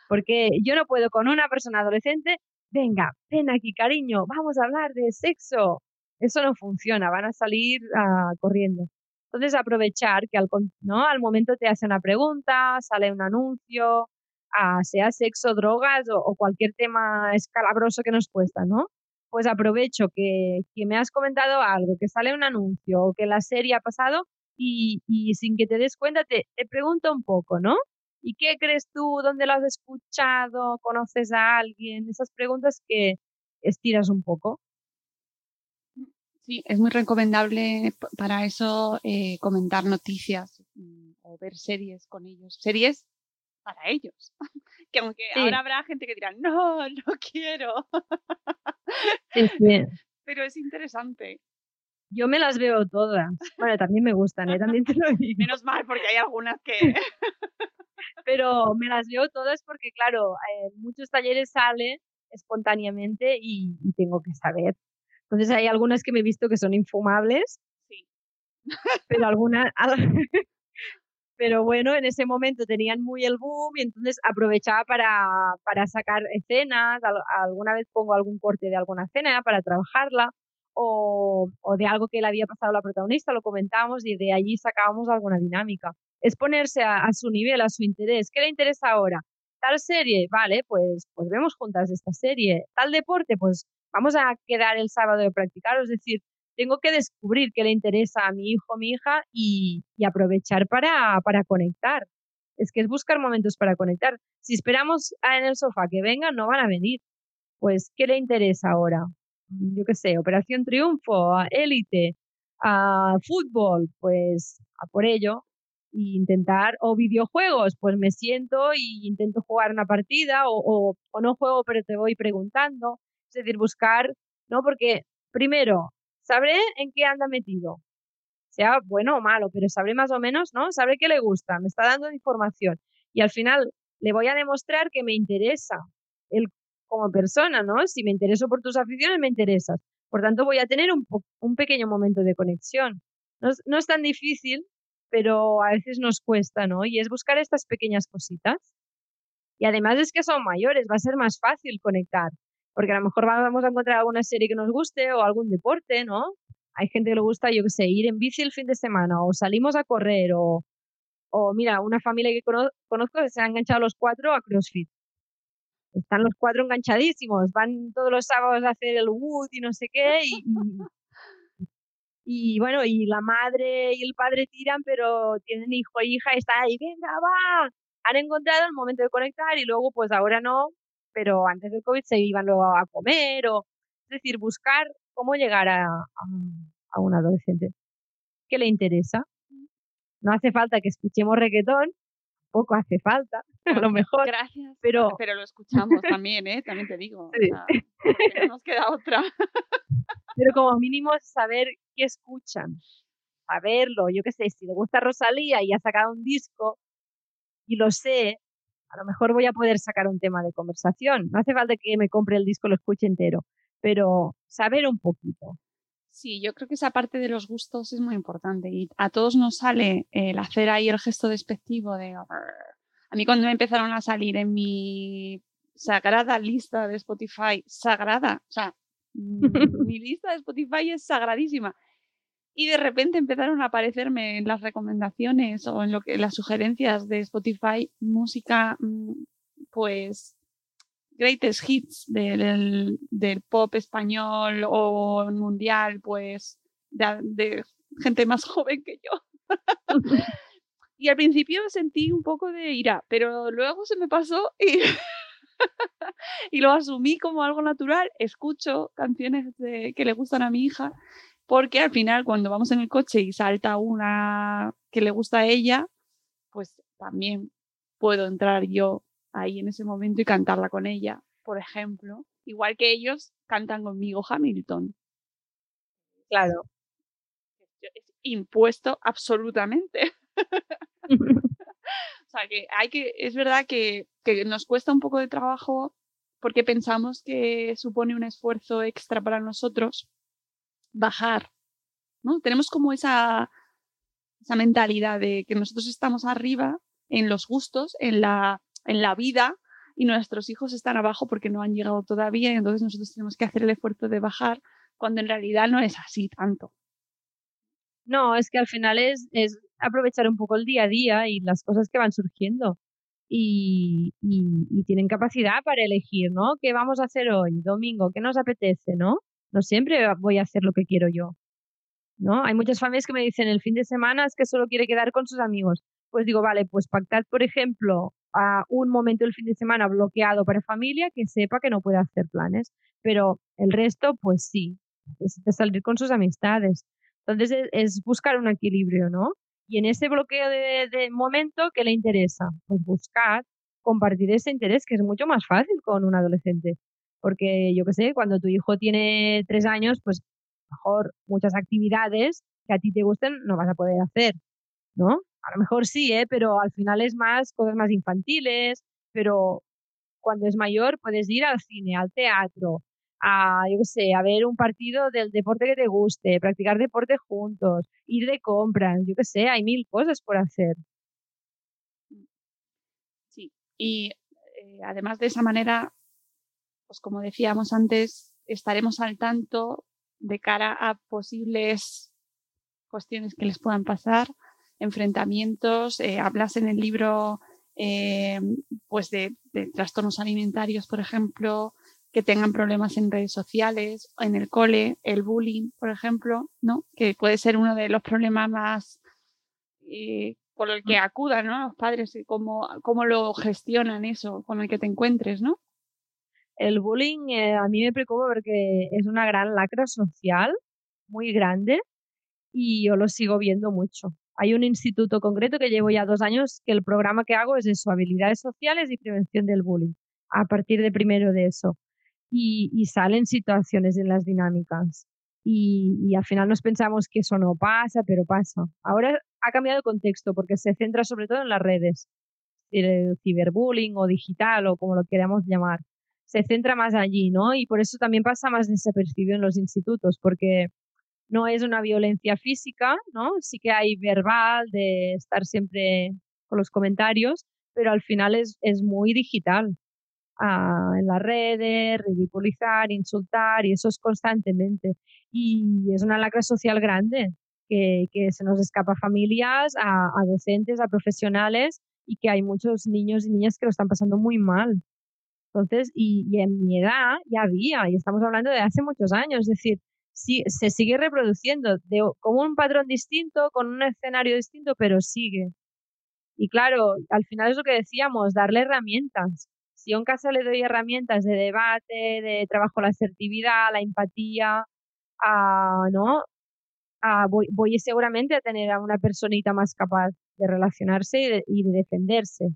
Porque yo no puedo con una persona adolescente, venga, ven aquí, cariño, vamos a hablar de sexo. Eso no funciona, van a salir ah, corriendo. Entonces, aprovechar que al, ¿no? al momento te hace una pregunta, sale un anuncio, ah, sea sexo, drogas o, cualquier tema escalabroso que nos cuesta, ¿no? Pues aprovecho que, que me has comentado algo, que sale un anuncio o que la serie ha pasado y, y sin que te des cuenta te, te pregunto un poco, ¿no? ¿Y qué crees tú? ¿Dónde lo has escuchado? ¿Conoces a alguien? Esas preguntas que estiras un poco. Sí, es muy recomendable para eso eh, comentar noticias mm, o ver series con ellos. Series para ellos. que aunque ahora habrá gente que dirá, no, no quiero. Sí, sí. Pero es interesante. Yo me las veo todas. Bueno, también me gustan, ¿eh? También te lo digo. Menos mal, porque hay algunas que... Pero me las veo todas porque, claro, muchos talleres sale espontáneamente y, tengo que saber. Entonces hay algunas que me he visto que son infumables. Sí. Pero algunas... pero bueno, en ese momento tenían muy el boom y entonces aprovechaba para, para sacar escenas. Alguna vez pongo algún corte de alguna escena para trabajarla o, de algo que le había pasado a la protagonista, lo comentamos y de allí sacábamos alguna dinámica. Es ponerse a, su nivel, a su interés. ¿Qué le interesa ahora? Tal serie, vale, pues, pues vemos juntas esta serie. Tal deporte, pues vamos a quedar el sábado de practicar. Es decir, tengo que descubrir qué le interesa a mi hijo mi hija y, aprovechar para, para conectar. Es que es buscar momentos para conectar. Si esperamos en el sofá que vengan, no van a venir. Pues, ¿qué le interesa ahora? Yo qué sé, Operación Triunfo, a Élite, a fútbol, pues a por ello. E intentar, o videojuegos, pues me siento y intento jugar una partida, o, o, no juego, pero te voy preguntando. Es decir, buscar, ¿no? Porque primero, sabré en qué anda metido, sea bueno o malo, pero sabré más o menos, ¿no? Sabré qué le gusta, me está dando información. Y al final le voy a demostrar que me interesa el como persona, ¿no? Si me intereso por tus aficiones, me interesas. Por tanto, voy a tener un, pequeño momento de conexión. No es, no es, tan difícil, pero a veces nos cuesta, ¿no? Y es buscar estas pequeñas cositas. Y además es que son mayores, va a ser más fácil conectar, porque a lo mejor vamos a encontrar alguna serie que nos guste o algún deporte, ¿no? Hay gente que le gusta, yo qué sé, ir en bici el fin de semana o salimos a correr o, o mira, una familia que conozco se ha enganchado los cuatro a CrossFit están los cuatro enganchadísimos, van todos los sábados a hacer el wood y no sé qué, y, y, bueno, y la madre y el padre tiran, pero tienen hijo e hija y está ahí, venga, va, han encontrado el momento de conectar y luego pues ahora no, pero antes del COVID se iban luego a comer o, es decir, buscar cómo llegar a, a un adolescente que le interesa. No hace falta que escuchemos reggaetón, poco hace falta, a lo mejor. Gracias. Pero, pero lo escuchamos también, ¿eh? También te digo. no nos queda otra. pero como mínimo saber qué escuchan, saberlo. Yo qué sé, si le gusta Rosalía y ha sacado un disco y lo sé, a lo mejor voy a poder sacar un tema de conversación. No hace falta que me compre el disco lo escuche entero, pero saber un poquito. Sí, yo creo que esa parte de los gustos es muy importante y a todos nos sale el hacer ahí el gesto despectivo de... A mí cuando me empezaron a salir en mi sagrada lista de Spotify, sagrada, o sea, mi lista de Spotify es sagradísima. Y de repente empezaron a aparecerme en las recomendaciones o en lo que las sugerencias de Spotify música, mm, pues greatest hits del, del pop español o mundial, pues de, gente más joven que yo. y al principio sentí un poco de ira, pero luego se me pasó y, y lo asumí como algo natural. Escucho canciones que le gustan a mi hija, porque al final cuando vamos en el coche y salta una que le gusta a ella, pues también puedo entrar yo ahí en ese momento y cantarla con ella, por ejemplo, igual que ellos cantan conmigo Hamilton. Claro. Es impuesto absolutamente. o sea que hay que, es verdad que, que nos cuesta un poco de trabajo porque pensamos que supone un esfuerzo extra para nosotros bajar, ¿no? Tenemos como esa, esa mentalidad de que nosotros estamos arriba en los gustos, en la, en la vida, y nuestros hijos están abajo porque no han llegado todavía, y entonces nosotros tenemos que hacer el esfuerzo de bajar, cuando en realidad no es así tanto. No, es que al final es, es aprovechar un poco el día a día y las cosas que van surgiendo. Y, y, tienen capacidad para elegir, ¿no? ¿Qué vamos a hacer hoy, domingo? ¿Qué nos apetece, no? No siempre voy a hacer lo que quiero yo, ¿no? Hay muchas familias que me dicen el fin de semana es que solo quiere quedar con sus amigos pues digo, vale, pues pactad, por ejemplo, a un momento del fin de semana bloqueado para familia que sepa que no puede hacer planes, pero el resto, pues sí, necesita salir con sus amistades. Entonces es, buscar un equilibrio, ¿no? Y en ese bloqueo de, de, momento, ¿qué le interesa? Pues buscar compartir ese interés, que es mucho más fácil con un adolescente. Porque yo qué sé, cuando tu hijo tiene tres años, pues mejor muchas actividades que a ti te gusten no vas a poder hacer, ¿no? A lo mejor sí, ¿eh? pero al final es más cosas más infantiles, pero cuando es mayor puedes ir al cine, al teatro, a, yo qué sé, a ver un partido del deporte que te guste, practicar deporte juntos, ir de compras, yo qué sé, hay mil cosas por hacer. Sí, y eh, además de esa manera, pues como decíamos antes, estaremos al tanto de cara a posibles cuestiones que les puedan pasar enfrentamientos, eh, hablas en el libro eh, pues de, trastornos alimentarios, por ejemplo, que tengan problemas en redes sociales, en el cole, el bullying, por ejemplo, ¿no? Que puede ser uno de los problemas más eh, por el que mm. acudan, ¿no? Los padres, cómo, cómo lo gestionan eso con el que te encuentres, ¿no? El bullying a mí me preocupa porque es una gran lacra social muy grande y yo lo sigo viendo mucho. Hay un instituto concreto que llevo ya dos años que el programa que hago es eso, habilidades sociales y prevención del bullying, a partir de primero de eso. Y, salen situaciones en las dinámicas. Y, al final nos pensamos que eso no pasa, pero pasa. Ahora ha cambiado el contexto porque se centra sobre todo en las redes, el ciberbullying o digital o como lo queramos llamar. Se centra más allí, ¿no? Y por eso también pasa más desapercibido en los institutos, porque no es una violencia física, ¿no? Sí que hay verbal de estar siempre con los comentarios, pero al final es, es muy digital. Ah, en las redes, ridiculizar, insultar, y eso es constantemente. Y es una lacra social grande que, que se nos escapa a familias, a, a, docentes, a profesionales, y que hay muchos niños y niñas que lo están pasando muy mal. Entonces, y, y en mi edad ya había, y estamos hablando de hace muchos años, es decir, se sigue reproduciendo de, como un patrón distinto, con un escenario distinto, pero sigue. Y claro, al final es lo que decíamos, darle herramientas. Si yo en casa le doy herramientas de debate, de trabajo la asertividad, la empatía, ¿no? voy, voy, seguramente a tener a una personita más capaz de relacionarse y de, y de defenderse.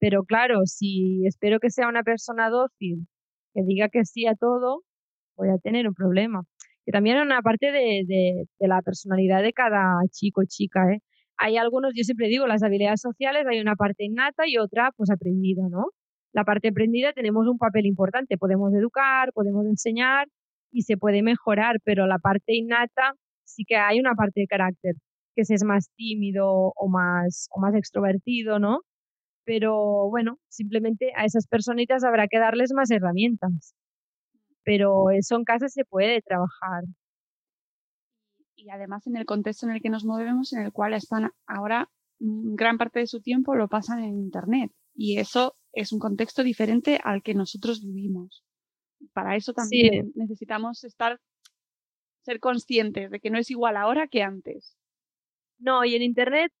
Pero claro, si espero que sea una persona dócil, que diga que sí a todo, voy a tener un problema también es una parte de, la personalidad de cada chico chica. ¿eh? Hay algunos, yo siempre digo, las habilidades sociales, hay una parte innata y otra pues aprendida, ¿no? La parte aprendida tenemos un papel importante, podemos educar, podemos enseñar y se puede mejorar, pero la parte innata sí que hay una parte de carácter, que si es más tímido o más, o más extrovertido, ¿no? Pero bueno, simplemente a esas personitas habrá que darles más herramientas pero eso en casa se puede trabajar. Y además en el contexto en el que nos movemos, en el cual están ahora gran parte de su tiempo lo pasan en Internet. Y eso es un contexto diferente al que nosotros vivimos. Para eso también necesitamos estar ser conscientes de que no es igual ahora que antes. No, y en Internet,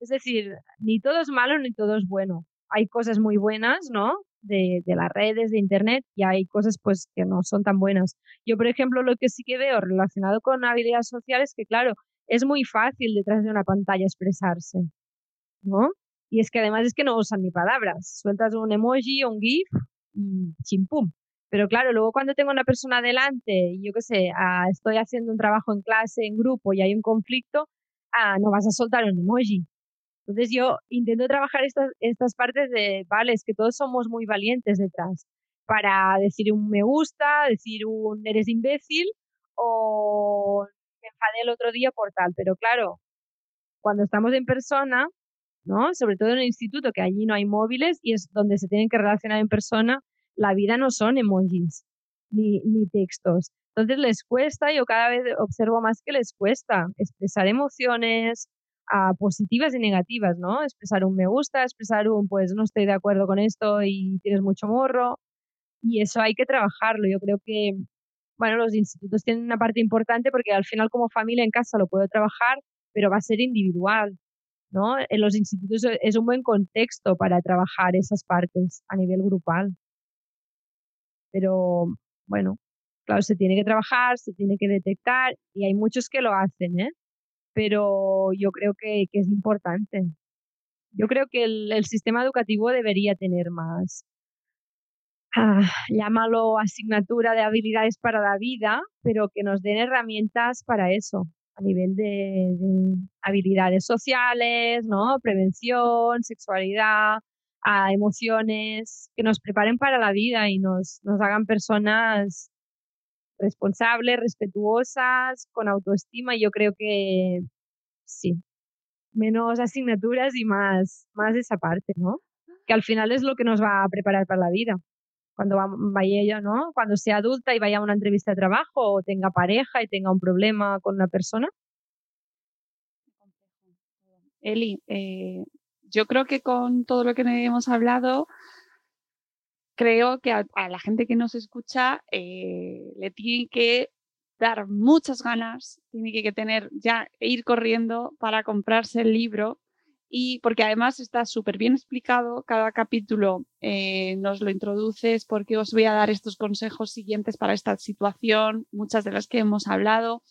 es decir, ni todo es malo ni todo es bueno. Hay cosas muy buenas, ¿no? De, las redes de Internet y hay cosas pues que no son tan buenas. Yo, por ejemplo, lo que sí que veo relacionado con habilidades sociales, que claro, es muy fácil detrás de una pantalla expresarse, ¿no? Y es que además es que no usan ni palabras. Sueltas un emoji un GIF y chimpum. Pero claro, luego cuando tengo una persona delante y yo qué sé, estoy haciendo un trabajo en clase, en grupo y hay un conflicto, ah, no vas a soltar un emoji. Entonces yo intento trabajar estas, estas partes de, vale, es que todos somos muy valientes detrás para decir un me gusta, decir un eres imbécil o me enfadé el otro día por tal. Pero claro, cuando estamos en persona, ¿no? Sobre todo en el instituto, que allí no hay móviles y es donde se tienen que relacionar en persona, la vida no son emojis ni, ni textos. Entonces les cuesta, yo cada vez observo más que les cuesta expresar emociones a positivas y negativas, ¿no? Expresar un me gusta, expresar un pues no estoy de acuerdo con esto y tienes mucho morro. Y eso hay que trabajarlo. Yo creo que, bueno, los institutos tienen una parte importante porque al final como familia en casa lo puedo trabajar, pero va a ser individual. ¿no? En los institutos es un buen contexto para trabajar esas partes a nivel grupal. Pero bueno, claro, se tiene que trabajar, se tiene que detectar y hay muchos que lo hacen, ¿eh? Pero yo creo que, es importante. Yo creo que el, sistema educativo debería tener más, ah, llámalo asignatura de habilidades para la vida, pero que nos den herramientas para eso a nivel de, habilidades sociales, ¿no? Prevención, sexualidad, a emociones, que nos preparen para la vida y nos hagan personas responsables, respetuosas, con autoestima. Yo creo que sí, menos asignaturas y más, más esa parte, ¿no? Que al final es lo que nos va a preparar para la vida cuando vaya ella, ¿no? Cuando sea adulta y vaya a una entrevista de trabajo o tenga pareja y tenga un problema con una persona. Eli, eh, yo creo que con todo lo que hemos hablado, creo que a, la gente que nos escucha eh, le tiene que dar muchas ganas, tiene que tener ya ir corriendo para comprarse el libro y porque además está súper bien explicado, cada capítulo eh, nos lo introduces porque os voy a dar estos consejos siguientes para esta situación, muchas de las que hemos hablado,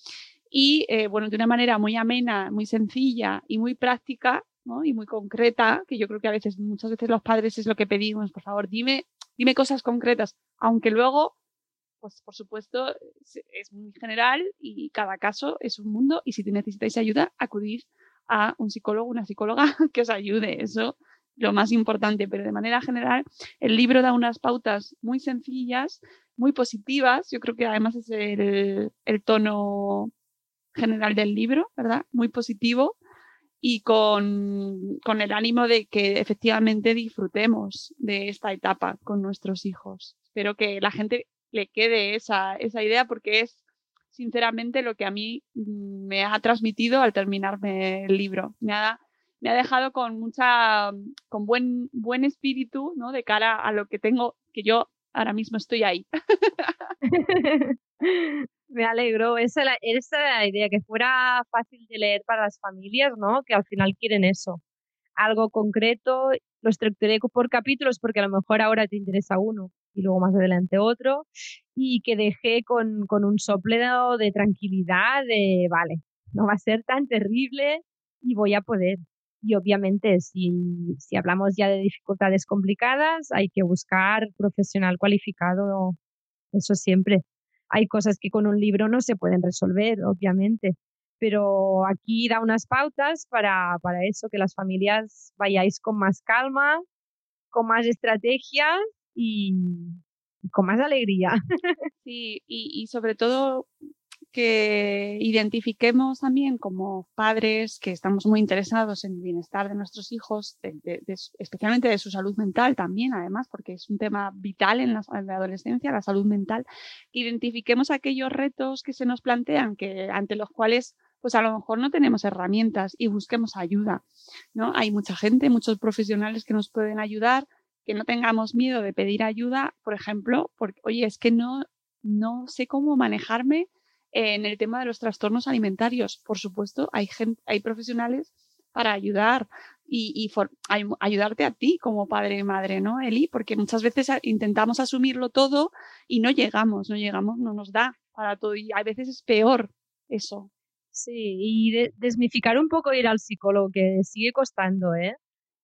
y eh, bueno, de una manera muy amena, muy sencilla y muy práctica ¿no? y muy concreta, que yo creo que a veces, muchas veces los padres es lo que pedimos, por favor, dime, dime cosas concretas, aunque luego pues por supuesto es muy general y cada caso es un mundo y si necesitáis ayuda, acudid a un psicólogo, una psicóloga que os ayude. Eso lo más importante, pero de manera general el libro da unas pautas muy sencillas, muy positivas. Yo creo que además es el, tono general del libro, ¿verdad? Muy positivo y con, con, el ánimo de que efectivamente disfrutemos de esta etapa con nuestros hijos. Espero que la gente le quede esa, esa idea porque es sinceramente lo que a mí mm, me ha transmitido al terminarme el libro. Me ha, me ha dejado con mucha, con buen, buen espíritu, ¿no? De cara a lo que tengo, que yo ahora mismo estoy ahí. me alegro. Esa es la idea, que fuera fácil de leer para las familias, ¿no? Que al final quieren eso. Algo concreto, lo estructuré por capítulos porque a lo mejor ahora te interesa uno y luego más adelante otro, y que dejé con, con un sopleo de tranquilidad, de, vale, no va a ser tan terrible y voy a poder. Y obviamente, si, si hablamos ya de dificultades complicadas, hay que buscar profesional cualificado, eso siempre. Hay cosas que con un libro no se pueden resolver, obviamente, pero aquí da unas pautas para, para eso, que las familias vayáis con más calma, con más estrategias y, con más alegría. Sí, y, sobre todo que identifiquemos también como padres que estamos muy interesados en el bienestar de nuestros hijos, especialmente de su salud mental también, además, porque es un tema vital en la, en la, adolescencia, la salud mental, que identifiquemos aquellos retos que se nos plantean, que ante los cuales pues a lo mejor no tenemos herramientas y busquemos ayuda, ¿no? Hay mucha gente, muchos profesionales que nos pueden ayudar, que no tengamos miedo de pedir ayuda, por ejemplo, porque, oye, es que no, no sé cómo manejarme en el tema de los trastornos alimentarios. Por supuesto, hay, gente, hay profesionales para ayudar y, ayudarte a ti como padre y madre, ¿no, Eli? Porque muchas veces intentamos asumirlo todo y no llegamos, no llegamos, no nos da para todo y a veces es peor eso. Sí, y desmificar un poco ir al psicólogo, que sigue costando, ¿eh?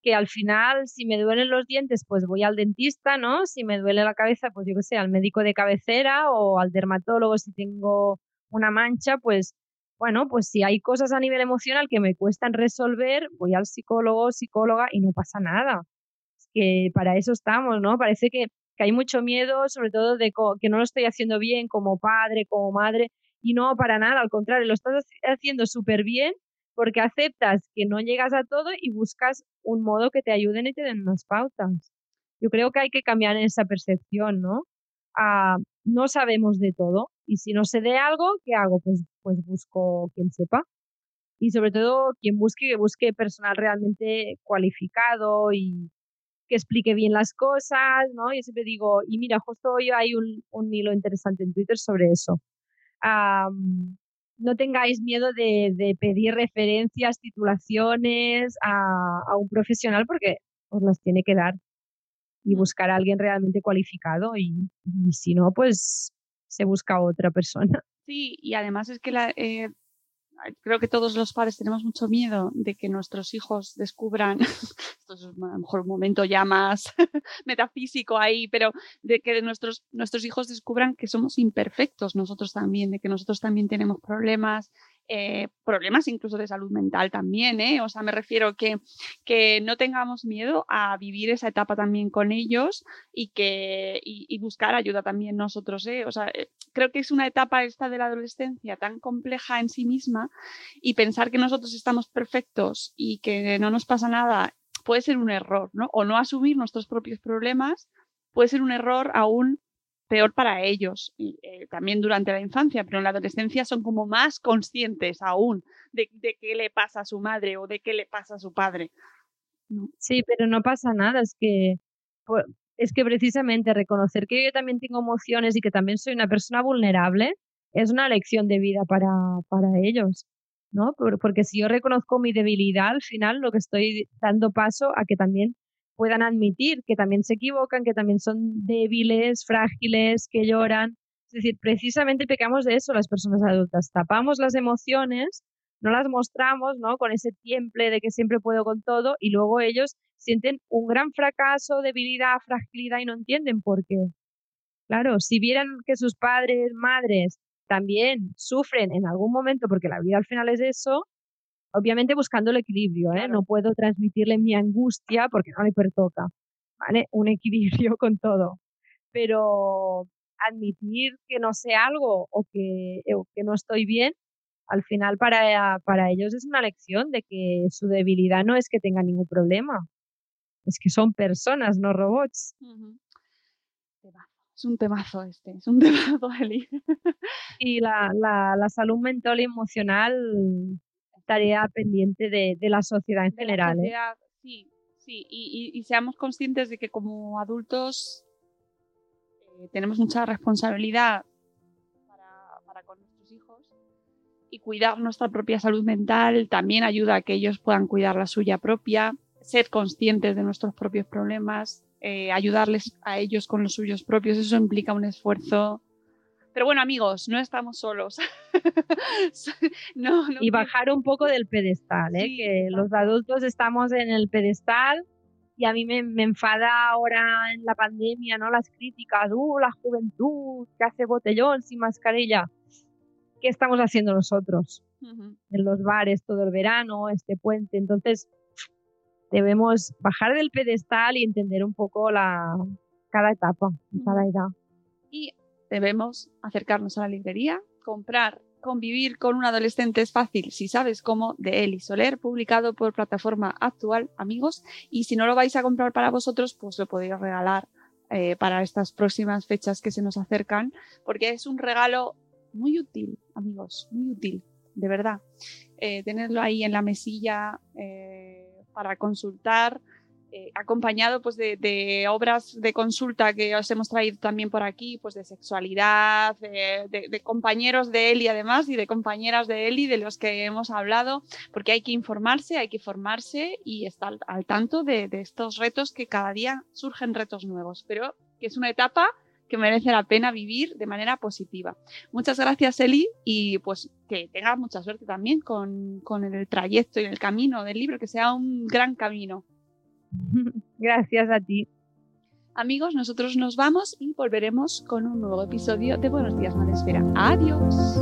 Que al final, si me duelen los dientes, pues voy al dentista, ¿no? Si me duele la cabeza, pues yo qué sé, al médico de cabecera o al dermatólogo si tengo una mancha, pues bueno, pues si hay cosas a nivel emocional que me cuestan resolver, voy al psicólogo, psicóloga y no pasa nada. Que para eso estamos, ¿no? Parece que, hay mucho miedo, sobre todo de que no lo estoy haciendo bien como padre, como madre, y no para nada, al contrario, lo estás haciendo súper bien porque aceptas que no llegas a todo y buscas un modo que te ayuden y te den unas pautas. Yo creo que hay que cambiar esa percepción, ¿no? Ah, no sabemos de todo y si no sé de algo, ¿qué hago? Pues, pues busco quien sepa y sobre todo quien busque, que busque personal realmente cualificado y que explique bien las cosas, ¿no? Yo siempre digo, y mira, justo hoy hay un, un hilo interesante en Twitter sobre eso. no tengáis miedo de, de, pedir referencias, titulaciones a, a, un profesional porque os las tiene que dar y buscar a alguien realmente cualificado y, si no, pues se busca otra persona. Sí, y además es que la, eh, creo que todos los padres tenemos mucho miedo de que nuestros hijos descubran, esto es a lo mejor un momento ya más metafísico ahí, pero de que nuestros, nuestros hijos descubran que somos imperfectos nosotros también, de que nosotros también tenemos problemas, eh, problemas incluso de salud mental también, ¿eh? O sea, me refiero que, que no tengamos miedo a vivir esa etapa también con ellos y que y, buscar ayuda también nosotros, ¿eh? O sea, eh, creo que es una etapa esta de la adolescencia tan compleja en sí misma y pensar que nosotros estamos perfectos y que no nos pasa nada puede ser un error, ¿no? O no asumir nuestros propios problemas puede ser un error aún peor para ellos, eh, también durante la infancia, pero en la adolescencia son como más conscientes aún de, qué le pasa a su madre o de qué le pasa a su padre. Sí, pero no pasa nada, es que pues, es que precisamente reconocer que yo también tengo emociones y que también soy una persona vulnerable es una lección de vida para, para ellos, ¿no? Porque si yo reconozco mi debilidad, al final lo que estoy dando paso a que también puedan admitir que también se equivocan, que también son débiles, frágiles, que lloran. Es decir, precisamente pecamos de eso las personas adultas. Tapamos las emociones, no las mostramos, ¿no? Con ese tiemple de que siempre puedo con todo y luego ellos sienten un gran fracaso, debilidad, fragilidad y no entienden por qué. Claro, si vieran que sus padres, madres también sufren en algún momento, porque la vida al final es eso, obviamente buscando el equilibrio, ¿eh? No puedo transmitirle mi angustia porque no le pertoca, ¿vale? Un equilibrio con todo. Pero admitir que no sé algo o que, o que no estoy bien, al final para, para ellos es una lección de que su debilidad no es que tengan ningún problema, es que son personas, no robots. Es un temazo este, es un temazo, Eli. y la, la, la salud mental y emocional tarea pendiente de, la sociedad en general. ¿eh? Sí, sí, y, seamos conscientes de que como adultos eh, tenemos mucha responsabilidad para, con nuestros hijos y cuidar nuestra propia salud mental también ayuda a que ellos puedan cuidar la suya propia, ser conscientes de nuestros propios problemas, eh, ayudarles a ellos con los suyos propios, eso implica un esfuerzo pero bueno, amigos, no estamos solos. y bajar un poco del pedestal, ¿eh? que los adultos estamos en el pedestal y a mí me, enfada ahora en la pandemia, ¿no? Las críticas, uh, la juventud que hace botellón sin mascarilla. ¿Qué estamos haciendo nosotros? En los bares todo el verano, este puente. Entonces, debemos bajar del pedestal y entender un poco la, cada etapa, cada edad. Y debemos acercarnos a la librería, comprar Convivir con un adolescente es fácil si sabes cómo, de Eli Soler, publicado por plataforma actual, amigos. Y si no lo vais a comprar para vosotros, pues lo podéis regalar eh, para estas próximas fechas que se nos acercan, porque es un regalo muy útil, amigos, muy útil, de verdad. Eh, tenerlo ahí en la mesilla eh, para consultar eh, acompañado pues, de, obras de consulta que os hemos traído también por aquí, pues de sexualidad, de, compañeros de Eli además y de compañeras de Eli de los que hemos hablado, porque hay que informarse, hay que formarse y estar al tanto de, de estos retos que cada día surgen retos nuevos, pero que es una etapa que merece la pena vivir de manera positiva. Muchas gracias, Eli, y pues que tengas mucha suerte también con, con el trayecto y el camino del libro, que sea un gran camino. Gracias a ti. Amigos, nosotros nos vamos y volveremos con un nuevo episodio de Buenos Días Madresfera. Adiós.